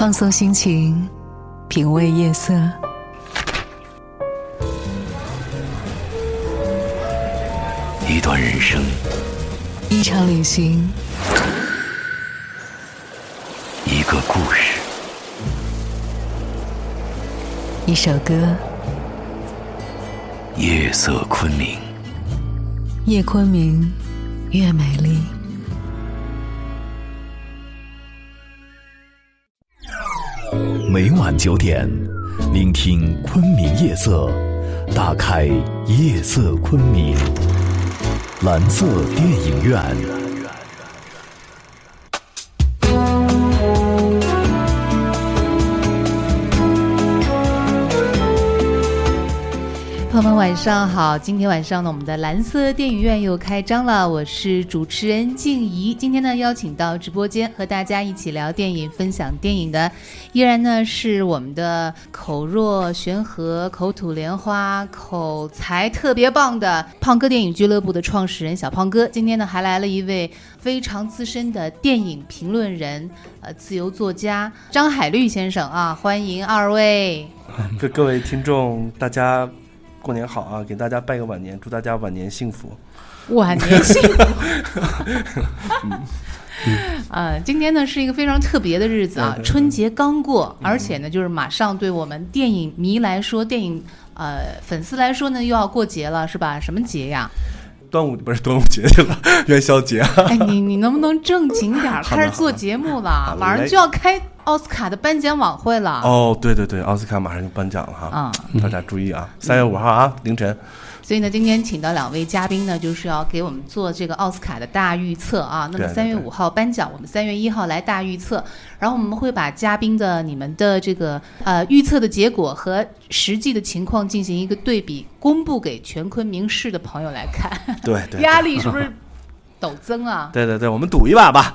放松心情，品味夜色。一段人生，一场旅行，一个故事，一首歌。夜色昆明，夜昆明，越美丽。每晚九点，聆听昆明夜色，打开夜色昆明，蓝色电影院。朋友们晚上好，今天晚上呢，我们的蓝色电影院又开张了。我是主持人静怡，今天呢邀请到直播间和大家一起聊电影、分享电影的，依然呢是我们的口若悬河、口吐莲花、口才特别棒的胖哥电影俱乐部的创始人小胖哥。今天呢还来了一位非常资深的电影评论人，呃，自由作家张海绿先生啊，欢迎二位。各各位听众，大家。过年好啊！给大家拜个晚年，祝大家晚年幸福。晚年幸福。啊，今天呢是一个非常特别的日子啊，春节刚过，而且呢就是马上对我们电影迷来说，电影呃粉丝来说呢又要过节了，是吧？什么节呀？端午不是端午节去了，元宵节。哎，你你能不能正经点儿？开始做节目了，马上就要开。奥斯卡的颁奖晚会了哦，对对对，奥斯卡马上就颁奖了哈，啊，大家注意啊，三月五号啊凌晨。所以呢，今天请到两位嘉宾呢，就是要给我们做这个奥斯卡的大预测啊。那么三月五号颁奖，我们三月一号来大预测，然后我们会把嘉宾的你们的这个呃预测的结果和实际的情况进行一个对比，公布给全昆明市的朋友来看。对对，压力是不是？陡增啊！对对对，我们赌一把吧，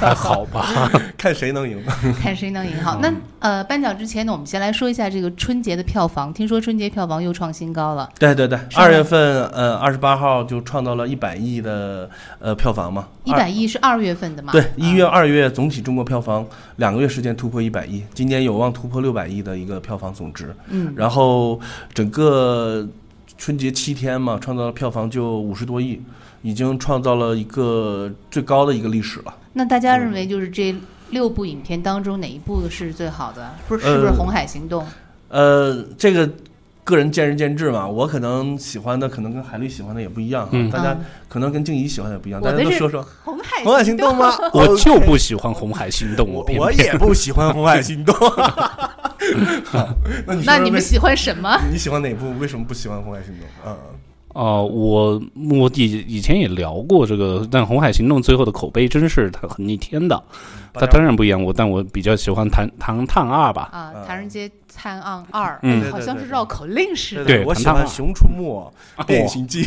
还好吧，看谁能赢。看谁能赢。好，那呃，颁奖之前呢，我们先来说一下这个春节的票房。听说春节票房又创新高了。对对对，二月份呃二十八号就创造了一百亿的呃票房嘛。一百亿是二月份的嘛？对，一月、二月总体中国票房两个月时间突破一百亿，今年有望突破六百亿的一个票房总值。嗯，然后整个春节七天嘛，创造了票房就五十多亿。已经创造了一个最高的一个历史了。那大家认为，就是这六部影片当中哪一部是最好的？不是，是不是《红海行动》？呃，这个个人见仁见智嘛。我可能喜欢的，可能跟海丽喜欢的也不一样。嗯，大家可能跟静怡喜欢的也不一样。大家都说说《红海红海行动》吗？我就不喜欢《红海行动》，我我也不喜欢《红海行动》。那你们喜欢什么？你喜欢哪部？为什么不喜欢《红海行动》？嗯。哦，我我以以前也聊过这个，但《红海行动》最后的口碑真是它很逆天的，它当然不一样。我但我比较喜欢《唐唐探二》吧。啊，《唐人街探案二》嗯，好像是绕口令似的。对，我喜欢《熊出没》《变形记》。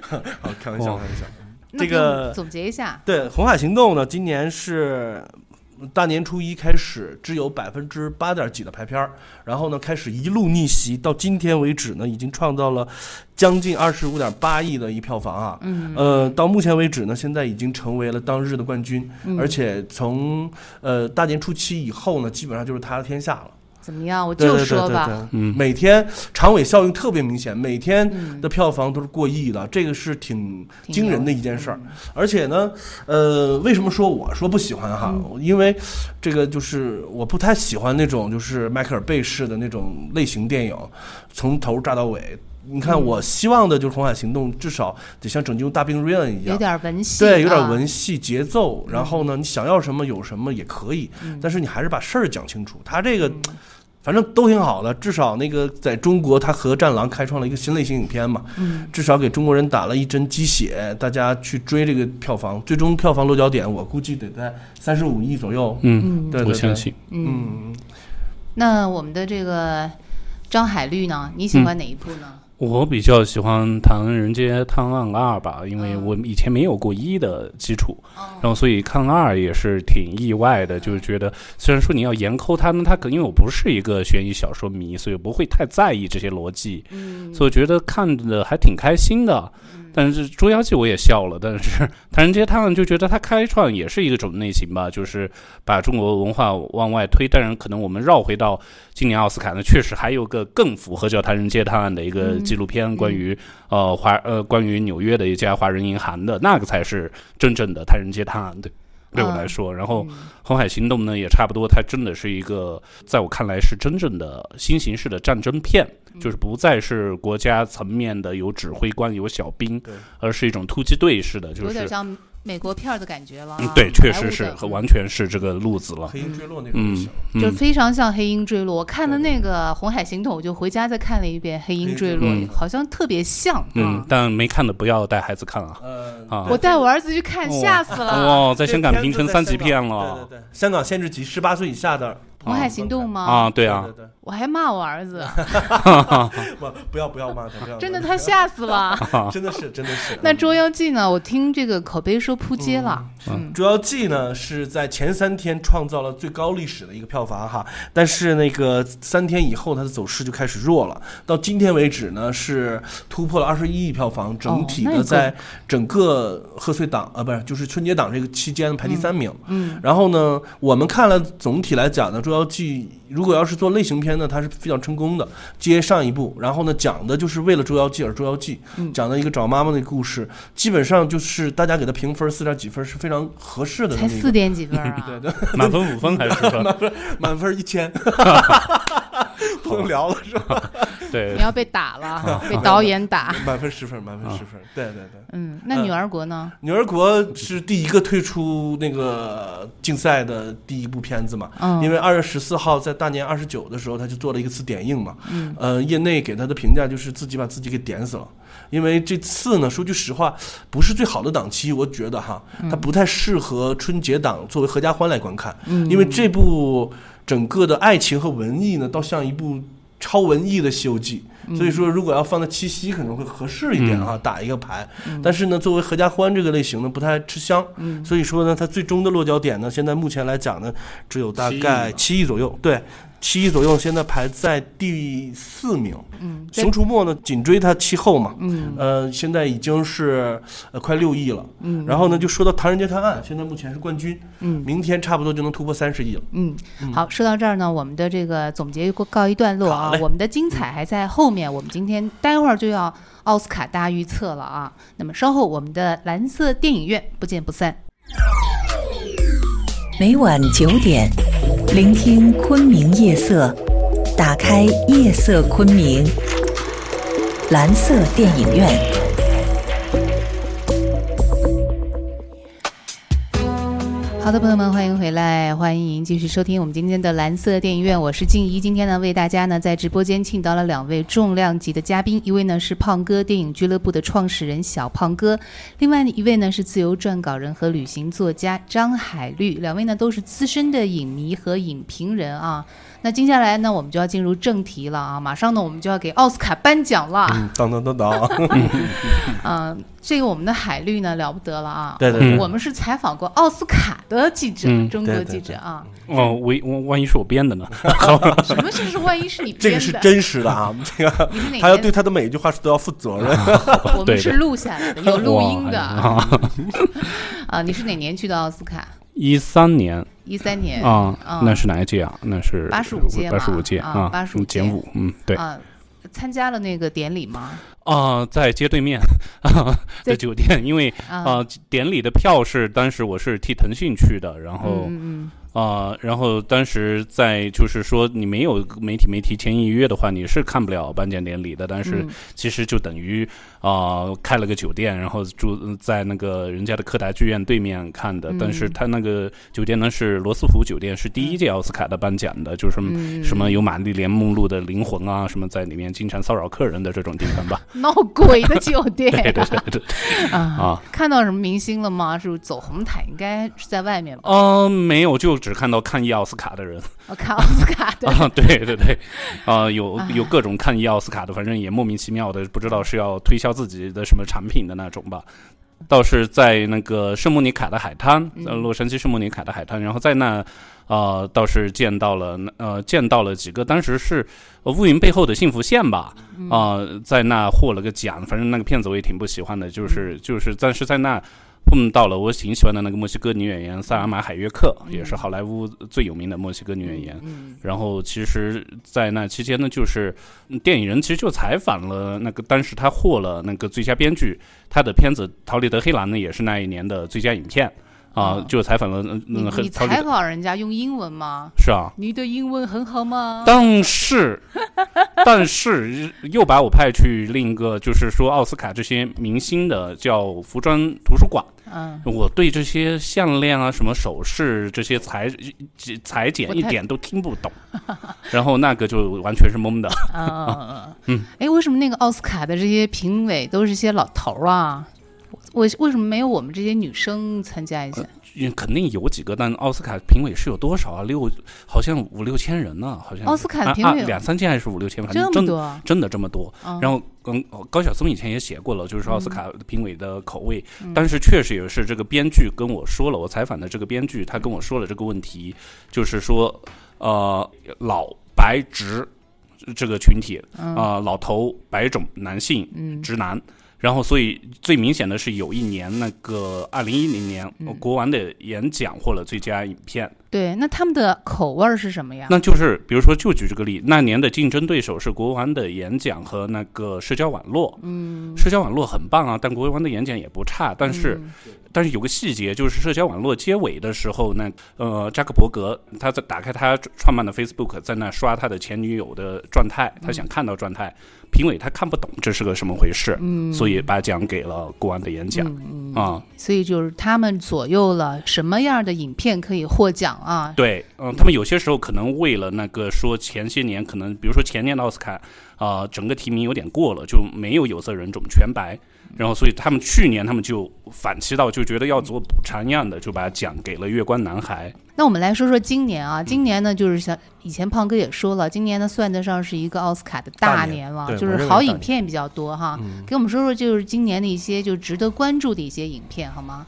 好，开玩笑，开玩笑。这个总结一下，对《红海行动》呢，今年是。大年初一开始只有百分之八点几的排片儿，然后呢开始一路逆袭，到今天为止呢已经创造了将近二十五点八亿的一票房啊。嗯。呃，到目前为止呢，现在已经成为了当日的冠军，而且从呃大年初七以后呢，基本上就是他的天下了。怎么样？我就说吧，每天长尾效应特别明显，每天的票房都是过亿的，这个是挺惊人的一件事儿。而且呢，呃，为什么说我说不喜欢哈？因为这个就是我不太喜欢那种就是迈克尔贝式的那种类型电影，从头炸到尾。你看，我希望的就是《红海行动》，至少得像《拯救大兵瑞恩》一样，有点文戏，对，有点文戏节奏。然后呢，你想要什么有什么也可以，但是你还是把事儿讲清楚。他这个。反正都挺好的，至少那个在中国，他和《战狼》开创了一个新类型影片嘛，至少给中国人打了一针鸡血，大家去追这个票房，最终票房落脚点，我估计得在三十五亿左右。嗯，对，我相信。嗯，那我们的这个张海绿呢？你喜欢哪一部呢？我比较喜欢《唐人街探案二》吧，因为我以前没有过一的基础，然后所以看二也是挺意外的，就是觉得虽然说你要严抠它，呢它可因为我不是一个悬疑小说迷，所以不会太在意这些逻辑，所以我觉得看的还挺开心的。但是《捉妖记》我也笑了，但是《唐人街探案》就觉得它开创也是一种类型吧，就是把中国文化往外推。当然，可能我们绕回到今年奥斯卡呢，确实还有个更符合叫《唐人街探案》的一个纪录片，关于呃华呃关于纽约的一家华人银行的那个才是真正的《唐人街探案》对。对我来说，然后《红海行动》呢也差不多，它真的是一个在我看来是真正的新形式的战争片，就是不再是国家层面的有指挥官有小兵，而是一种突击队式的，就是有点像。美国片儿的感觉了，嗯，对，确实是，和完全是这个路子了。黑鹰坠落那种，嗯，就非常像黑鹰坠落。我看了那个《红海行动》，我就回家再看了一遍《黑鹰坠落》，好像特别像。嗯，但没看的不要带孩子看啊。啊，我带我儿子去看，吓死了。哦，在香港评成三级片了。对对对，香港限制级，十八岁以下的。红海行动吗？啊，对啊，我还骂我儿子，不，不要不要骂他，真的他吓死了，真的是真的是。那《捉妖记》呢？我听这个口碑说扑街了。嗯，《捉妖记》呢是在前三天创造了最高历史的一个票房哈，但是那个三天以后它的走势就开始弱了，到今天为止呢是突破了二十一亿票房，整体的在整个贺岁档啊不是就是春节档这个期间排第三名。嗯，然后呢，我们看了总体来讲呢，《捉妖记》如果要是做类型片呢，它是非常成功的。接上一部，然后呢，讲的就是为了《捉妖记》而《捉妖记》，讲的一个找妈妈的故事，基本上就是大家给它评分四点几分是非常合适的。才四点几分啊？对对，满分五分还是 满分满分一千。不能聊了是吧？对，你要被打了，被导演打。满分十分，满分十分。对对对。嗯，那女儿国呢？女儿国是第一个退出那个竞赛的第一部片子嘛？嗯。因为二月十四号在大年二十九的时候，他就做了一个次点映嘛。嗯。呃，业内给他的评价就是自己把自己给点死了。因为这次呢，说句实话，不是最好的档期，我觉得哈，它不太适合春节档作为合家欢来观看。嗯。因为这部。整个的爱情和文艺呢，倒像一部超文艺的《西游记》，所以说如果要放在七夕可能会合适一点啊，打一个牌。但是呢，作为合家欢这个类型呢，不太吃香。所以说呢，它最终的落脚点呢，现在目前来讲呢，只有大概七亿左右。对。七亿左右，现在排在第四名。嗯，《熊出没》呢紧追它其后嘛。嗯，呃，现在已经是呃快六亿了。嗯，然后呢，就说到《唐人街探案》，现在目前是冠军。嗯，明天差不多就能突破三十亿了。嗯，好，说到这儿呢，我们的这个总结告告一段落啊。我们的精彩还在后面。我们今天待会儿就要奥斯卡大预测了啊。那么稍后我们的蓝色电影院不见不散。每晚九点。聆听昆明夜色，打开夜色昆明，蓝色电影院。好的，朋友们，欢迎回来，欢迎继续收听我们今天的蓝色电影院，我是静怡。今天呢，为大家呢在直播间请到了两位重量级的嘉宾，一位呢是胖哥电影俱乐部的创始人小胖哥，另外一位呢是自由撰稿人和旅行作家张海绿，两位呢都是资深的影迷和影评人啊。那接下来呢，我们就要进入正题了啊！马上呢，我们就要给奥斯卡颁奖了。当当当当！嗯，这个我们的海绿呢了不得了啊！对对，我们是采访过奥斯卡的记者，中国记者啊。哦，万万一是我编的呢？什么是万一是你编的？这个是真实的啊！这个他要对他的每一句话是都要负责任。我们是录下来的，有录音的。啊，你是哪年去的奥斯卡？一三年，一三年啊，那是哪一届啊？那是八十五届，八十五届啊，八十五减五，嗯，对啊，参加了那个典礼吗？啊，在街对面 在酒店，因为啊，典礼的票是当时我是替腾讯去的，然后嗯。啊，然后当时在就是说，你没有媒体没提前预约的话，你是看不了颁奖典礼的。但是其实就等于啊，开了个酒店，然后住在那个人家的柯达剧院对面看的。但是他那个酒店呢是罗斯福酒店，是第一届奥斯卡的颁奖的，就是什么有玛丽莲梦露的灵魂啊，什么在里面经常骚扰客人的这种地方吧。闹鬼的酒店。对对对对。啊，看到什么明星了吗？是走红毯？应该是在外面吧？嗯，没有就。只看到看一奥斯卡的人，看奥斯卡的啊，对对对，啊，有有各种看一奥斯卡的，反正也莫名其妙的，不知道是要推销自己的什么产品的那种吧。倒是在那个圣莫尼卡的海滩，嗯呃，洛杉矶圣莫尼卡的海滩，然后在那，呃，倒是见到了，呃，见到了几个，当时是呃乌云背后的幸福线吧，嗯啊、在那获了个奖，反正那个片子我也挺不喜欢的，就是就是，但是在那。碰到了我挺喜欢的那个墨西哥女演员萨尔玛海约克，也是好莱坞最有名的墨西哥女演员。嗯然后其实，在那期间呢，就是嗯电影人其实就采访了那个，当时他获了那个最佳编剧，他的片子《逃离德黑兰》呢也是那一年的最佳影片啊、哦就采访了嗯你嗯，你采访人家用英文吗？是啊，你的英文很好吗？但是 但是又把我派去另一个，就是说奥斯卡这些明星的叫服装图书馆。嗯，我对这些项链啊、什么首饰这些裁裁剪一点都听不懂，然后那个就完全是懵的。嗯嗯嗯嗯，哎，为什么那个奥斯卡的这些评委都是些老头儿啊？为为什么没有我们这些女生参加一下？嗯肯定有几个，但奥斯卡评委是有多少啊？六，好像五六千人呢，好像奥斯卡啊评委两三千还是五六千，反这正真么多啊？真的这么多。嗯然后，嗯，高晓松以前也写过了，就是说奥斯卡评委的口味，嗯但是确实也是这个编剧跟我说了，我采访的这个编剧他跟我说了这个问题，就是说，呃，老白直这个群体，嗯啊、老头白种男性嗯直男。然后，所以最明显的是有一年，那个二零一零年，嗯国王的演讲获了最佳影片。对，那他们的口味儿是什么呀？那就是，比如说，就举这个例，那年的竞争对手是国王的演讲和那个社交网络。嗯，社交网络很棒啊，但国王的演讲也不差。但是，嗯但是有个细节，就是社交网络结尾的时候，那呃，扎克伯格他在打开他创办的 Facebook，在那刷他的前女友的状态，他想看到状态，评委他看不懂这是个什么回事，嗯，所以把奖给了国王的演讲嗯。所以就是他们左右了什么样的影片可以获奖啊？对，嗯、他们有些时候可能为了那个说前些年可能，比如说前年的奥斯卡，啊、整个提名有点过了，就没有有色人种全白，然后所以他们去年他们就反其道，就觉得要做补偿一样的，就把奖给了《月光男孩》。那我们来说说今年啊，嗯今年呢，就是像以前胖哥也说了，今年呢算得上是一个奥斯卡的大年了，就是好影片比较多哈。嗯给我们说说，就是今年的一些就值得关注的一些影片好吗？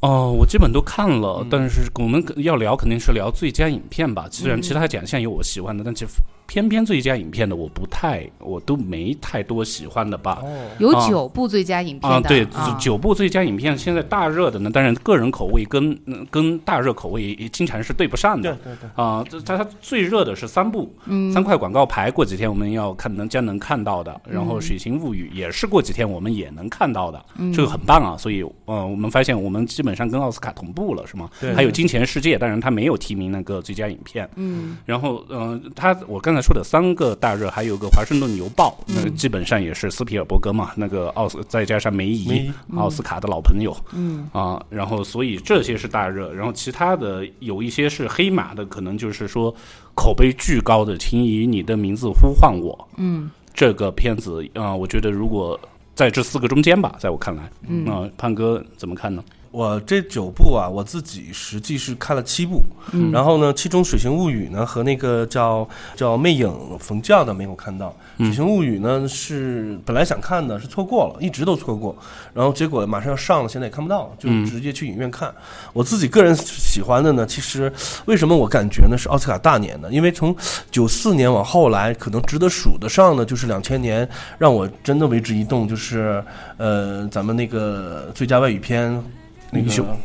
哦，我基本都看了，嗯但是我们要聊肯定是聊最佳影片吧。虽然嗯其他奖项有我喜欢的，但其实偏偏最佳影片的我不太，我都没太多喜欢的吧。哦，有啊九部最佳影片啊，的对，啊九部最佳影片现在大热的呢，当然个人口味跟嗯跟大热口味也经常是对不上的。对对对，啊，这它它最热的是三部，嗯三块广告牌，过几天我们要看能将能看到的。然后《嗯水形物语》也是过几天我们也能看到的，嗯这个很棒啊！所以，呃，我们发现我们基本上跟奥斯卡同步了，是吗？对还有《金钱世界》，当然它没有提名那个最佳影片。嗯然后，嗯、它我刚才说的三个大热，还有个《华盛顿邮报》，那个嗯基本上也是斯皮尔伯格嘛，那个奥斯再加上梅姨，奥斯卡的老朋友。嗯。啊，然后所以这些是大热，然后其他的有一些是黑马的，可能就是说口碑巨高的《请以你的名字呼唤我》嗯。这个片子啊、我觉得如果在这四个中间吧，在我看来，嗯。啊、胖哥怎么看呢？我这九部啊，我自己实际是看了七部，嗯。然后呢，其中《水形物语》呢和那个叫叫《魅影冯教》的没有看到，《嗯水形物语》呢是本来想看的，是错过了，一直都错过，然后结果马上要上了，现在也看不到了，就嗯。直接去影院看。我自己个人喜欢的呢，其实为什么我感觉呢是奥斯卡大年呢？因为从九四年往后来，可能值得数得上的就是两千年，让我真的为之一动，就是呃咱们那个最佳外语片那个。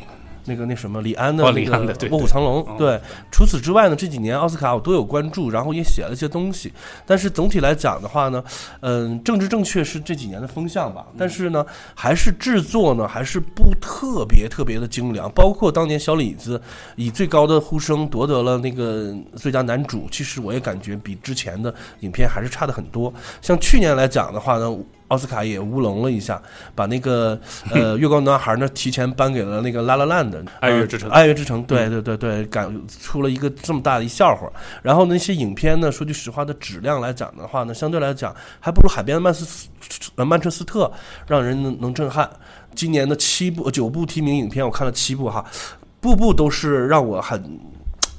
那个那什么李安的哦那个《卧虎藏龙哦》对，除此之外呢，这几年奥斯卡我都有关注，然后也写了一些东西。但是总体来讲的话呢，嗯，政治正确是这几年的风向吧。但是呢，还是制作呢，还是不特别特别的精良。包括当年小李子以最高的呼声夺得了那个最佳男主，其实我也感觉比之前的影片还是差的很多。像去年来讲的话呢。奥斯卡也乌龙了一下，把那个呃《月光男孩》呢提前颁给了那个《拉拉烂》的《爱乐之城爱乐之城，对对对对，赶出了一个这么大的一笑话。然后那些影片呢，说句实话的质量来讲的话呢，相对来讲还不如海边的曼斯呃曼彻斯特让人能能震撼。今年的七部九部提名影片，我看了七部哈，步步都是让我很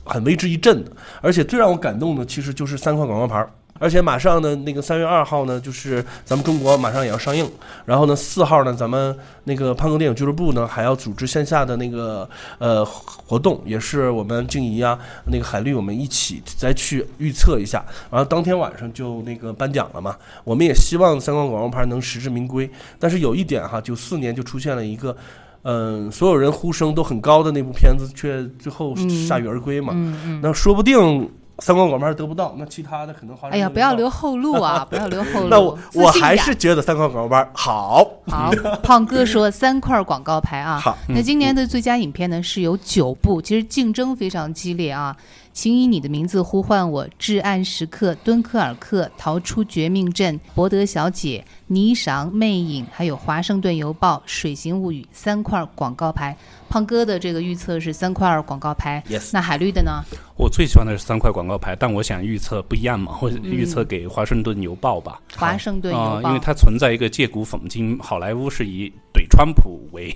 很为之一振的。而且最让我感动的，其实就是三块广告牌儿。而且马上呢，那个三月二号呢，就是咱们中国马上也要上映。然后呢，四号呢，咱们那个胖哥电影俱乐部呢，还要组织线下的那个呃活动，也是我们静怡啊，那个海绿，我们一起再去预测一下。然后当天晚上就那个颁奖了嘛。我们也希望三光广告牌能实至名归。但是有一点哈，九四年就出现了一个。嗯，所有人呼声都很高的那部片子，却最后铩羽而归嘛。嗯嗯。那说不定三光广牌得不到，那其他的可能。哎呀，不要留后路啊！不要留后路。那我我还是觉得三块广告牌好。好，胖哥说三块广告牌啊。好。那今年的最佳影片呢是有九部，其实竞争非常激烈啊。请以你的名字呼唤我，至暗时刻，敦刻尔克，逃出绝命镇，博德小姐，霓裳魅影，还有华盛顿邮报，水形物语，三块广告牌。胖哥的这个预测是三块广告牌。Yes。那海绿的呢？我最喜欢的是三块广告牌，但我想预测不一样嘛，或者预测给华盛顿邮报吧。华盛顿邮报，因为它存在一个借古讽今，好莱坞是以怼川普为。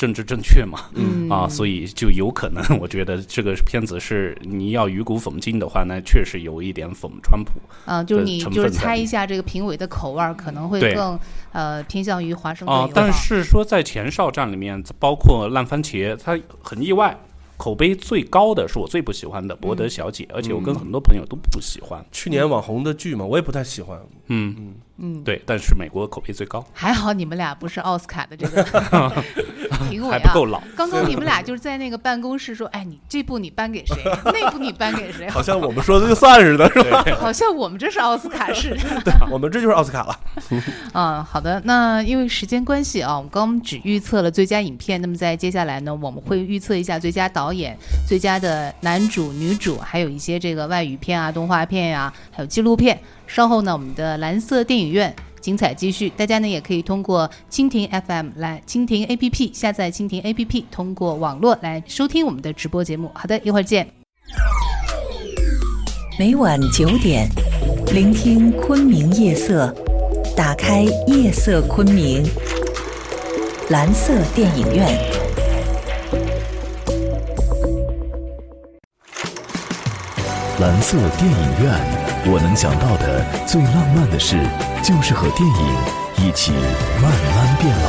政治正确嘛，嗯啊，所以就有可能，我觉得这个片子是你要鱼骨讽今的话，那确实有一点讽川普啊，就是你就是猜一下这个评委的口味可能会更呃偏向于华盛顿啊，但是说在前哨站里面，包括烂番茄，它很意外。口碑最高的是我最不喜欢的《博德小姐》，而且我跟很多朋友都不喜欢。去年网红的剧嘛，我也不太喜欢。嗯嗯嗯，对，但是美国口碑最高。还好你们俩不是奥斯卡的这个 评委啊，还不够老。刚刚你们俩就是在那个办公室说：“哎，你这部你颁给谁？那部你颁给谁？”好像我们说的就算似的，是吧？好像我们这是奥斯卡似的。对，我们这就是奥斯卡了。嗯，好的。那因为时间关系啊，我们刚只预测了最佳影片，那么在接下来呢，我们会预测一下最佳导。导演、最佳的男主、女主，还有一些这个外语片啊、动画片呀，还有纪录片。稍后呢，我们的蓝色电影院精彩继续。大家呢也可以通过蜻蜓 FM 来蜻蜓 APP 下载蜻蜓 APP，通过网络来收听我们的直播节目。好的，一会儿见。每晚九点，聆听昆明夜色，打开夜色昆明，蓝色电影院。蓝色电影院，我能想到的最浪漫的事，就是和电影一起慢慢变老。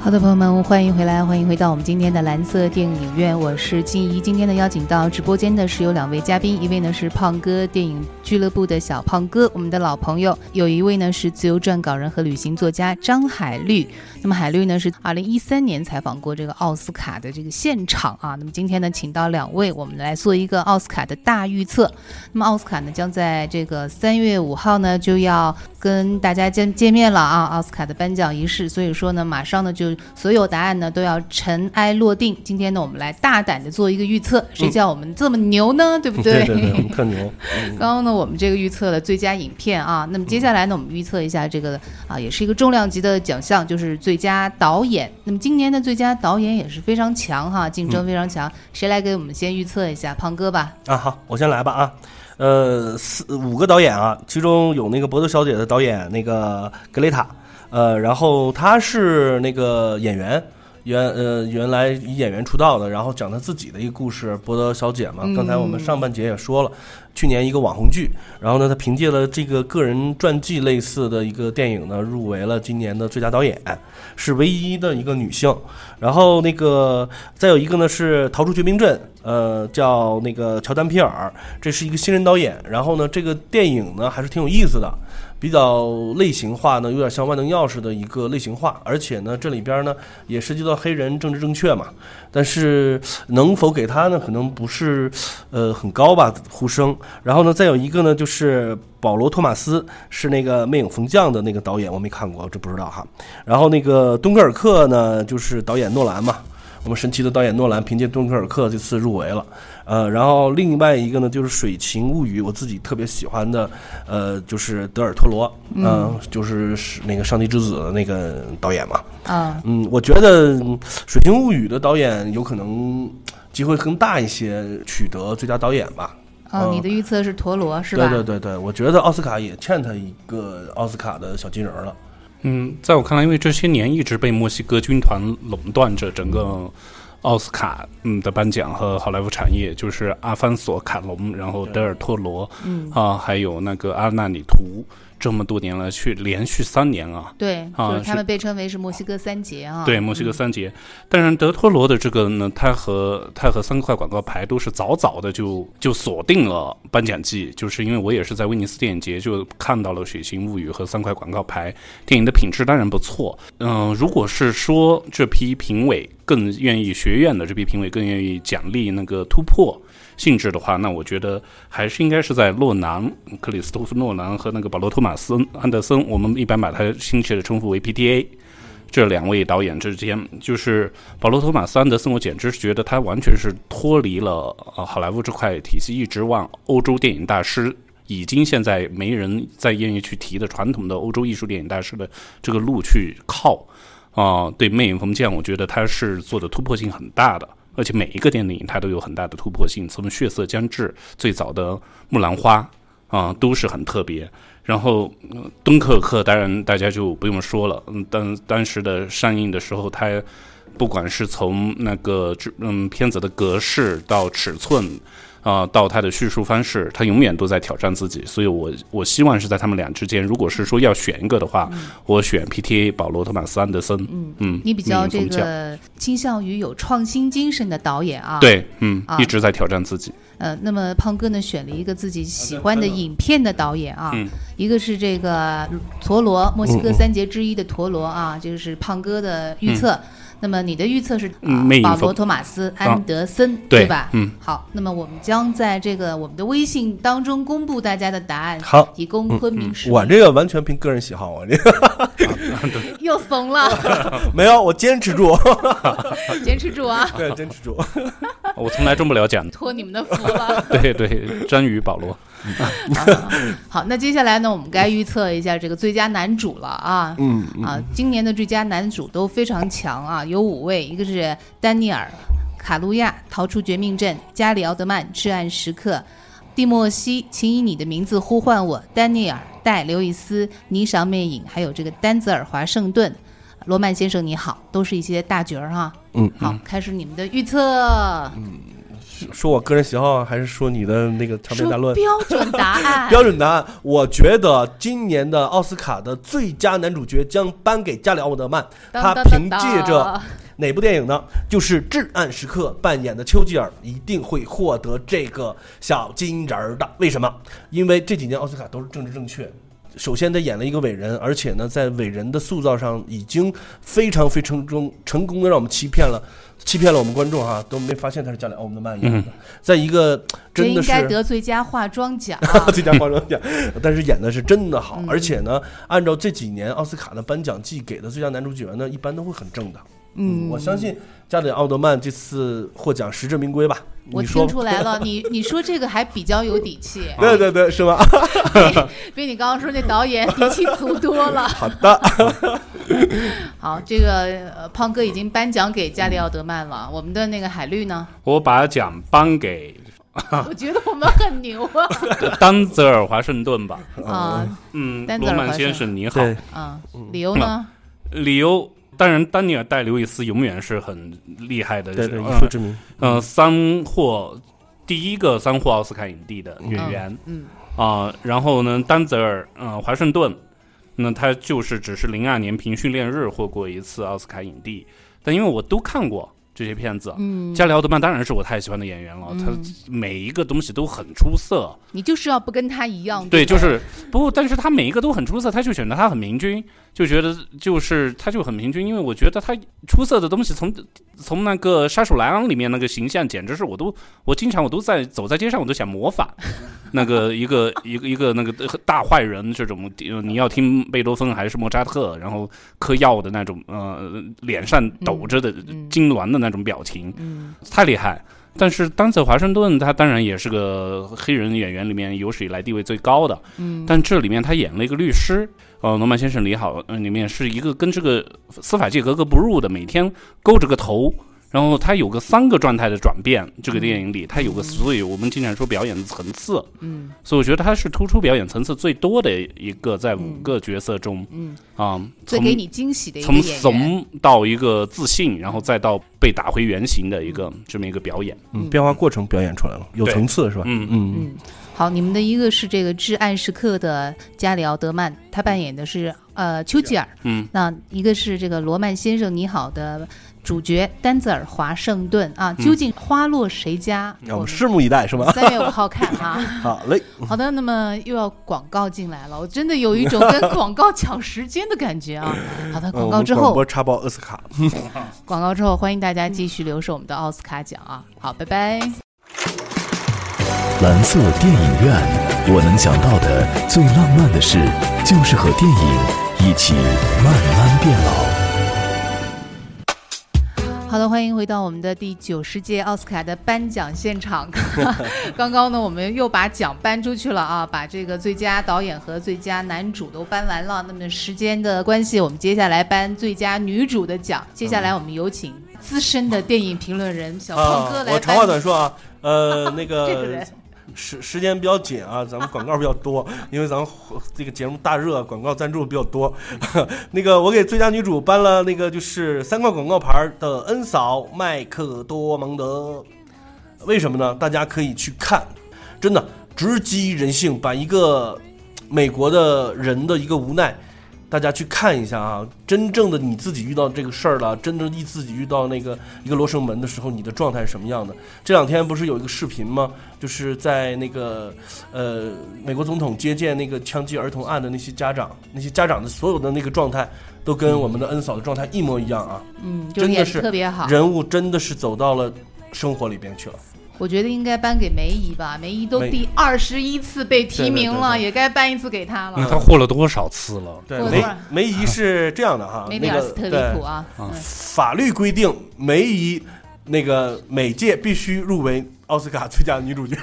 好的，朋友们，欢迎回来，欢迎回到我们今天的蓝色电影院，我是静怡。今天呢，邀请到直播间的是有两位嘉宾，一位呢是胖哥电影俱乐部的小胖哥，我们的老朋友；有一位呢是自由撰稿人和旅行作家张海绿。那么海绿呢是二零一三年采访过这个奥斯卡的这个现场啊。那么今天呢，请到两位，我们来做一个奥斯卡的大预测。那么奥斯卡呢，将在这个三月五号呢就要跟大家见见面了啊，奥斯卡的颁奖仪式。所以说呢，马上呢就。所有答案呢都要尘埃落定。今天呢，我们来大胆的做一个预测。谁叫我们这么牛呢？对不对？对对对，我们特牛。刚刚呢，我们这个预测了最佳影片啊。那么接下来呢，我们预测一下这个啊，也是一个重量级的奖项，就是最佳导演。那么今年的最佳导演也是非常强哈，竞争非常强。谁来给我们先预测一下？胖哥吧。啊，好，我先来吧啊。呃，四五个导演啊，其中有那个《博德小姐》的导演那个格雷塔。呃，然后他是那个演员，原呃原来以演员出道的，然后讲他自己的一个故事，《博德小姐》嘛。刚才我们上半节也说了，去年一个网红剧，然后呢，他凭借了这个个人传记类似的一个电影呢，入围了今年的最佳导演，是唯一的一个女性。然后那个再有一个呢是《逃出绝命镇》，呃，叫那个乔丹皮尔，这是一个新人导演。然后呢，这个电影呢还是挺有意思的。比较类型化呢，有点像万能钥匙的一个类型化，而且呢，这里边呢也涉及到黑人政治正确嘛。但是能否给他呢，可能不是呃很高吧呼声。然后呢，再有一个呢，就是保罗·托马斯是那个《魅影风将》的那个导演，我没看过，这不知道哈。然后那个《敦刻尔克》呢，就是导演诺兰嘛。我们神奇的导演诺兰凭借《敦刻尔克》这次入围了，呃，然后另外一个呢就是《水情物语》，我自己特别喜欢的，呃，就是德尔托罗，嗯，就是那个《上帝之子》的那个导演嘛，啊，嗯，我觉得《水情物语》的导演有可能机会更大一些，取得最佳导演吧。哦，你的预测是陀螺是吧？对对对对，我觉得奥斯卡也欠他一个奥斯卡的小金人了。嗯，在我看来，因为这些年一直被墨西哥军团垄断着整个奥斯卡嗯的颁奖和好莱坞产业，就是阿方索卡隆，然后德尔托罗，嗯。啊，还有那个阿纳里图，这么多年了，去连续三年啊，对，啊就是他们被称为是墨西哥三杰啊。对，墨西哥三杰。当然，德托罗的这个呢，他和他和三块广告牌都是早早的就就锁定了颁奖季，就是因为我也是在威尼斯电影节就看到了《血腥物语》和三块广告牌，电影的品质当然不错。嗯、如果是说这批评委更愿意学院的这批评委更愿意奖励那个突破。性质的话，那我觉得还是应该是在诺兰、克里斯托弗·诺兰和那个保罗·托马斯·安德森，我们一般把他亲切的称呼为 PTA，这两位导演之间，就是保罗·托马斯·安德森，我简直是觉得他完全是脱离了呃好莱坞这块体系，一直往欧洲电影大师，已经现在没人再愿意去提的传统的欧洲艺术电影大师的这个路去靠。啊、对《魅影逢将》，我觉得他是做的突破性很大的，而且每一个电影它都有很大的突破性，从《血色将至》最早的《木兰花》啊、都是很特别。然后，敦刻尔克当然大家就不用说了，嗯，当当时的上映的时候，它不管是从那个嗯片子的格式到尺寸，啊、到他的叙述方式，他永远都在挑战自己。所以我我希望是在他们俩之间，如果是说要选一个的话，我选 PTA 保罗·托马斯·安德森。嗯嗯，你比较这个倾向于有创新精神的导演啊。。对，嗯，啊一直在挑战自己。呃，那么胖哥呢选了一个自己喜欢的影片的导演啊，嗯一个是这个陀螺，墨西哥三杰之一的陀螺啊，这个是胖哥的预测。那么你的预测是、保罗·托马斯·安德森，对吧？嗯。好，那么我们将在这个我们的微信当中公布大家的答案，好提供昆明市民。我这个完全凭个人喜好啊，这个 又怂了，没有，我坚持住，坚持住啊，对，坚持住。我从来中不了奖的。托你们的福了。对对，詹宇保罗。好，那接下来呢，我们该预测一下这个最佳男主了啊。嗯，啊，今年的最佳男主都非常强啊，有五位，一个是丹尼尔·卡路亚《逃出绝命镇》，加里·奥德曼《至暗时刻》，蒂莫西《请以你的名字呼唤我》，丹尼尔·戴·刘易斯《霓裳魅影》，还有这个丹泽尔·华盛顿。罗曼先生你好，都是一些大角儿哈。嗯，好，开始你们的预测，说我个人喜好，还是说你的那个长篇大论？标准答案。标准答案，我觉得今年的奥斯卡的最佳男主角将颁给加里奥德曼。他凭借着哪部电影呢？就是《至暗时刻》扮演的丘吉尔，一定会获得这个小金人儿的。为什么？因为这几年奥斯卡都是政治正确。首先，他演了一个伟人，而且呢，在伟人的塑造上已经非常非常中成功的让我们欺骗了，欺骗了我们观众哈，都没发现他是加里奥德曼演的。在一个应真的是该得最佳化妆奖。啊最佳化妆奖，但是演的是真的嗯好，而且呢，按照这几年奥斯卡的颁奖季给的最佳男主角呢，一般都会很正的。嗯，我相信加里奥德曼这次获奖实至名归吧？我听出来了，你你说这个还比较有底气，对对对，是吧？比你刚刚说那导演底气足多了。好的，好，这个呃胖哥已经颁奖给加里奥德曼了，我们的那个海绿呢？我把奖颁给 我觉得我们很牛啊！丹泽尔·华盛顿吧。啊嗯，丹泽尔·华罗曼先生你好。对，啊，理由呢？理由当然，丹尼尔·戴·刘易斯永远是很厉害的，对对，是以父之名。嗯，三获第一个三获奥斯卡影帝的演员。嗯。啊、然后呢，丹泽尔嗯华盛顿，那他就是只是零二年凭训练日获过一次奥斯卡影帝，但因为我都看过这些片子，嗯，加里奥德曼当然是我太喜欢的演员了，他每一个东西都很出色，你就是要不跟他一样，对，吧就是不，但是他每一个都很出色，他就选择他很平均，就觉得就是他就很平均，因为我觉得他出色的东西从从那个杀手莱昂里面那个形象，简直是我都我经常我都在走在街上我都想模仿 那个一个一个一个那个大坏人这种，呃你要听贝多芬还是莫扎特，然后嗑药的那种呃脸上抖着的嗯。痉挛的那种表情，嗯。太厉害。但是丹泽·华盛顿他当然也是个黑人演员里面有史以来地位最高的，嗯，但这里面他演了一个律师，呃，罗曼先生你好，呃，里面是一个跟这个司法界格格不入的，每天勾着个头，然后它有个三个状态的转变，这个电影里它有个，所以我们经常说表演的层次，嗯。所以我觉得它是突出表演层次最多的一个，在五个角色中。嗯，啊，从最给你惊喜的一个从。怂到一个自信，然后再到被打回原形的一个这么一个表演。嗯，变化过程表演出来了，有层次是吧？嗯。嗯。嗯，好，你们的一个是这个《至暗时刻》的加里奥德曼，他扮演的是呃丘吉尔。嗯，那一个是这个《罗曼先生你好》的主角丹泽尔华盛顿啊，究竟花落谁家？那我们拭目以待是吧？三月五号看啊。好嘞，好的，那么又要广告进来了，我真的有一种跟广告抢时间的感觉啊。好的，呃广告之后，插播奥斯卡。广告之后，欢迎大家继续留守我们的奥斯卡奖啊。好，拜拜。蓝色电影院，我能想到的最浪漫的事，就是和电影一起慢慢变老。好的，欢迎回到我们的第九十届奥斯卡的颁奖现场。刚刚呢，我们又把奖颁出去了啊，把这个最佳导演和最佳男主都颁完了。那么时间的关系，我们接下来颁最佳女主的奖。接下来我们有请资深的电影评论人小胖哥啊，来啊。我长话短说啊，呃，那 这个时时间比较紧啊，咱们广告比较多，因为咱们这个节目大热，广告赞助比较多。那个我给最佳女主颁了那个就是三块广告牌的恩嫂麦克多蒙德，为什么呢？大家可以去看，真的直击人性，把一个美国的人的一个无奈。大家去看一下啊，真正的你自己遇到这个事儿了，真正你自己遇到那个一个罗生门的时候，你的状态是什么样的？这两天不是有一个视频吗？就是在那个呃美国总统接见那个枪击儿童案的那些家长，那些家长的所有的那个状态，都跟我们的恩嫂的状态一模一样啊！嗯，真的是特别好。人物真的是走到了生活里边去了。我觉得应该颁给梅姨吧，梅姨都第二十一次被提名了，对对对对也该颁一次给她了。那她获了多少次了？对，梅梅姨是这样的哈，梅丽那个尔斯特里对普啊，嗯法律规定梅姨那个每届必须入围奥斯卡最佳女主角。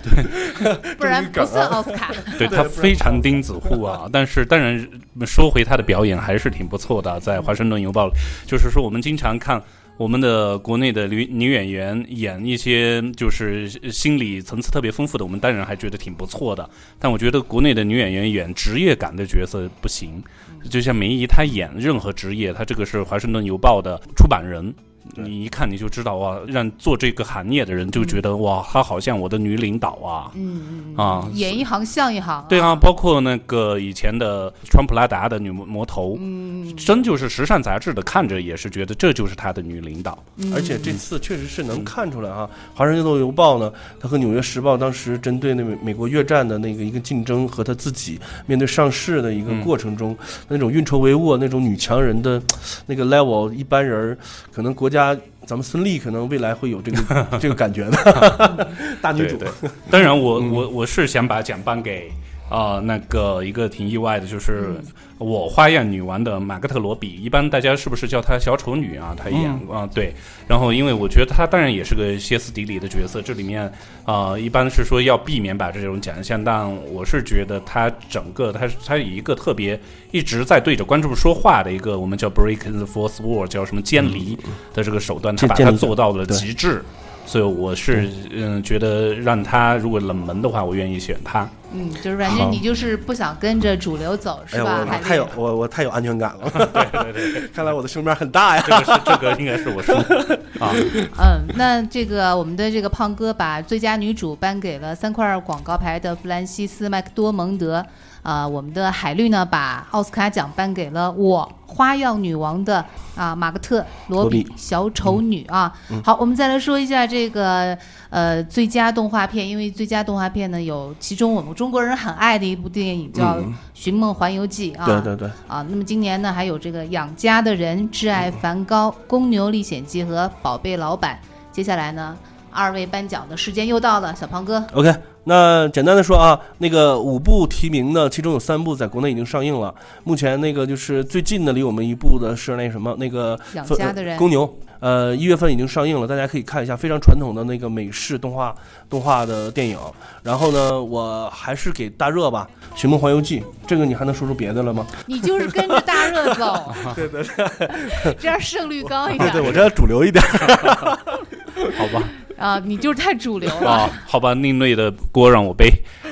对 不然不算奥斯卡。对他非常钉子户啊，但是当然说回他的表演还是挺不错的，在《华盛顿邮报》里，就是说我们经常看我们的国内的女女演员演一些就是心理层次特别丰富的，我们当然还觉得挺不错的。但我觉得国内的女演员演职业感的角色不行，就像梅姨她演任何职业，她这个是《华盛顿邮报》的出版人。你一看你就知道哇，让做这个行业的人就觉得哇，她好像我的女领导啊，嗯嗯啊嗯，演一行像一行。对啊，，包括那个以前的穿普拉达的女魔头，嗯，真就是时尚杂志的看着也是觉得这就是她的女领导。嗯而且这次确实是能看出来啊，《华盛顿邮报》呢，它和《纽约时报》当时针对那美美国越战的那个一个竞争和他自己面对上市的一个嗯过程中，那种运筹帷幄、那种女强人的那个 level，一般人儿可能国家。咱们孙俪可能未来会有这个 这个感觉的，大女主。对对，当然我我我是想把奖颁给啊、呃那个一个挺意外的，就是我花样女王的马格特罗比。一般大家是不是叫她小丑女啊？她演啊、对。然后因为我觉得她当然也是个歇斯底里的角色，这里面啊、呃一般是说要避免把这种奖项，但我是觉得她整个她她以一个特别一直在对着观众说话的一个我们叫 break the fourth wall，叫什么监离的这个手段，她把它做到了极致。所以我是嗯觉得让他如果冷门的话，我愿意选他。嗯，就是反正你就是不想跟着主流走，是吧？太有我我太有安全感了。对 对对，看来我的胸面很大呀。这个是这个应该是我说 啊，嗯，那这个我们的这个胖哥把最佳女主颁给了三块广告牌的弗兰西斯·麦克多蒙德，啊、我们的海绿呢把奥斯卡奖颁给了我花样女王的啊马格特罗比罗比小丑女啊。好，我们再来说一下这个呃最佳动画片，因为最佳动画片呢有其中我们中国人很爱的一部电影叫《寻梦环游记》啊。对对对，啊，那么今年呢，还有这个《养家的人》《挚爱梵高》《公牛历险记》和《宝贝老板》。接下来呢，二位颁奖的时间又到了，小胖哥。OK，那简单的说啊，那个五部提名呢，其中有三部在国内已经上映了。目前那个就是最近的离我们一部的是那什么那个养家的人公牛呃，一月份已经上映了，大家可以看一下，非常传统的那个美式动画动画的电影。然后呢，我还是给大热吧，《寻梦环游记》这个你还能说出别的了吗？你就是跟着大热走，对对对，这样胜率高一点。对我这样主流一点。好吧。啊，你就是太主流了。好吧，另类的锅让我背。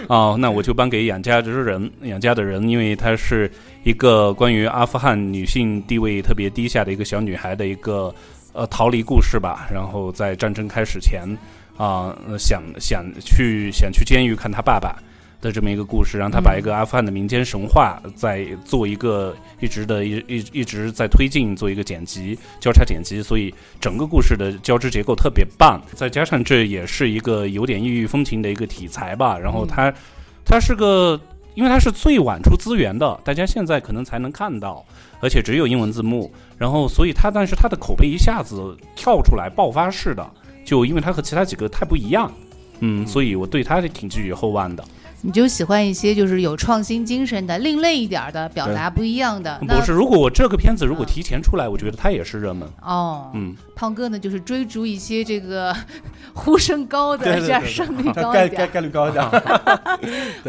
啊，那我就颁给养家之人，养家的人，因为他是一个关于阿富汗女性地位特别低下的一个小女孩的一个。呃，逃离故事吧。然后在战争开始前，啊，想想去想去监狱看他爸爸的这么一个故事，让他把一个阿富汗的民间神话在做一个一直的一一一直在推进，做一个剪辑交叉剪辑，所以整个故事的交织结构特别棒。再加上这也是一个有点异域风情的一个题材吧。然后它它是个，因为它是最晚出资源的，大家现在可能才能看到。而且只有英文字幕，然后所以它，但是它的口碑一下子跳出来爆发式的，就因为它和其他几个太不一样，嗯，所以我对它是挺寄予厚望的。你就喜欢一些就是有创新精神的、另类一点的表达不一样的。不是，如果我这个片子如果提前出来，我觉得它也是热门。哦，嗯，胖哥呢就是追逐一些这个呼声高的，这样胜率高一点，概概率高一点。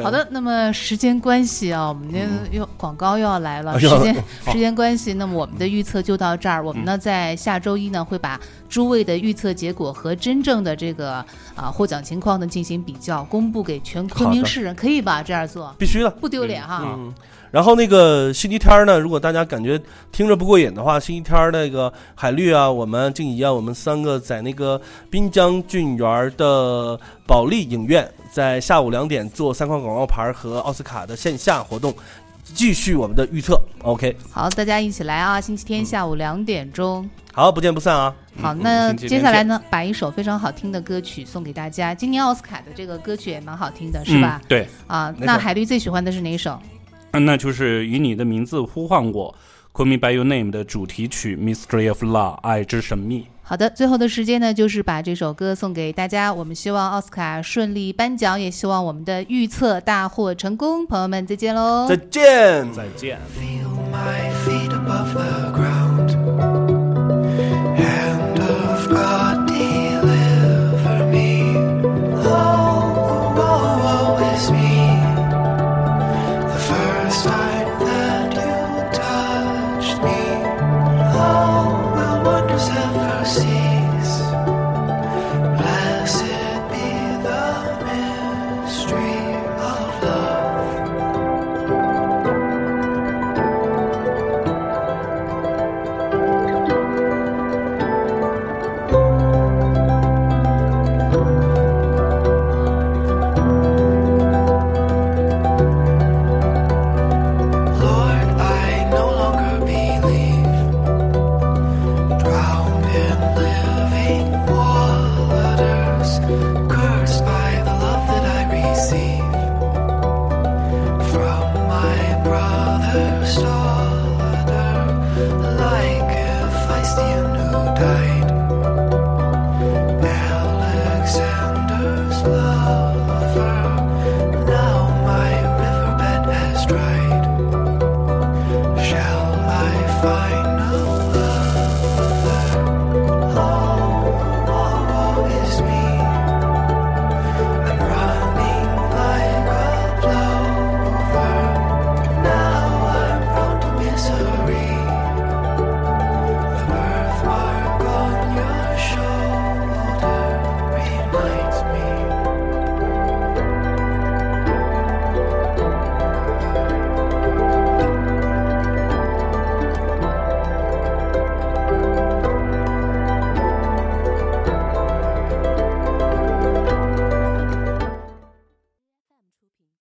好的，那么时间关系啊，我们的又广告又要来了。时间时间关系，那么我们的预测就到这儿。我们呢在下周一呢会把诸位的预测结果和真正的这个啊获奖情况呢进行比较，公布给全昆明市。可以吧？这样做必须的，不丢脸哈。嗯，然后那个星期天呢，如果大家感觉听着不过瘾的话，星期天那个海绿啊，我们静怡啊，我们三个在那个滨江郡园的保利影院，在下午两点做三块广告牌和奥斯卡的线下活动，继续我们的预测。OK，好，大家一起来啊！星期天下午两点钟。好，不见不散啊！好，那接下来呢，把一首非常好听的歌曲送给大家。今年奥斯卡的这个歌曲也蛮好听的，是吧？对。啊，那海绿最喜欢的是哪一首？嗯，那就是以你的名字呼唤我，Call Me by Your Name 的主题曲《Mystery of Love》爱之神秘。好的，最后的时间呢，就是把这首歌送给大家。我们希望奥斯卡顺利颁奖，也希望我们的预测大获成功。朋友们，再见喽！再见，再见。see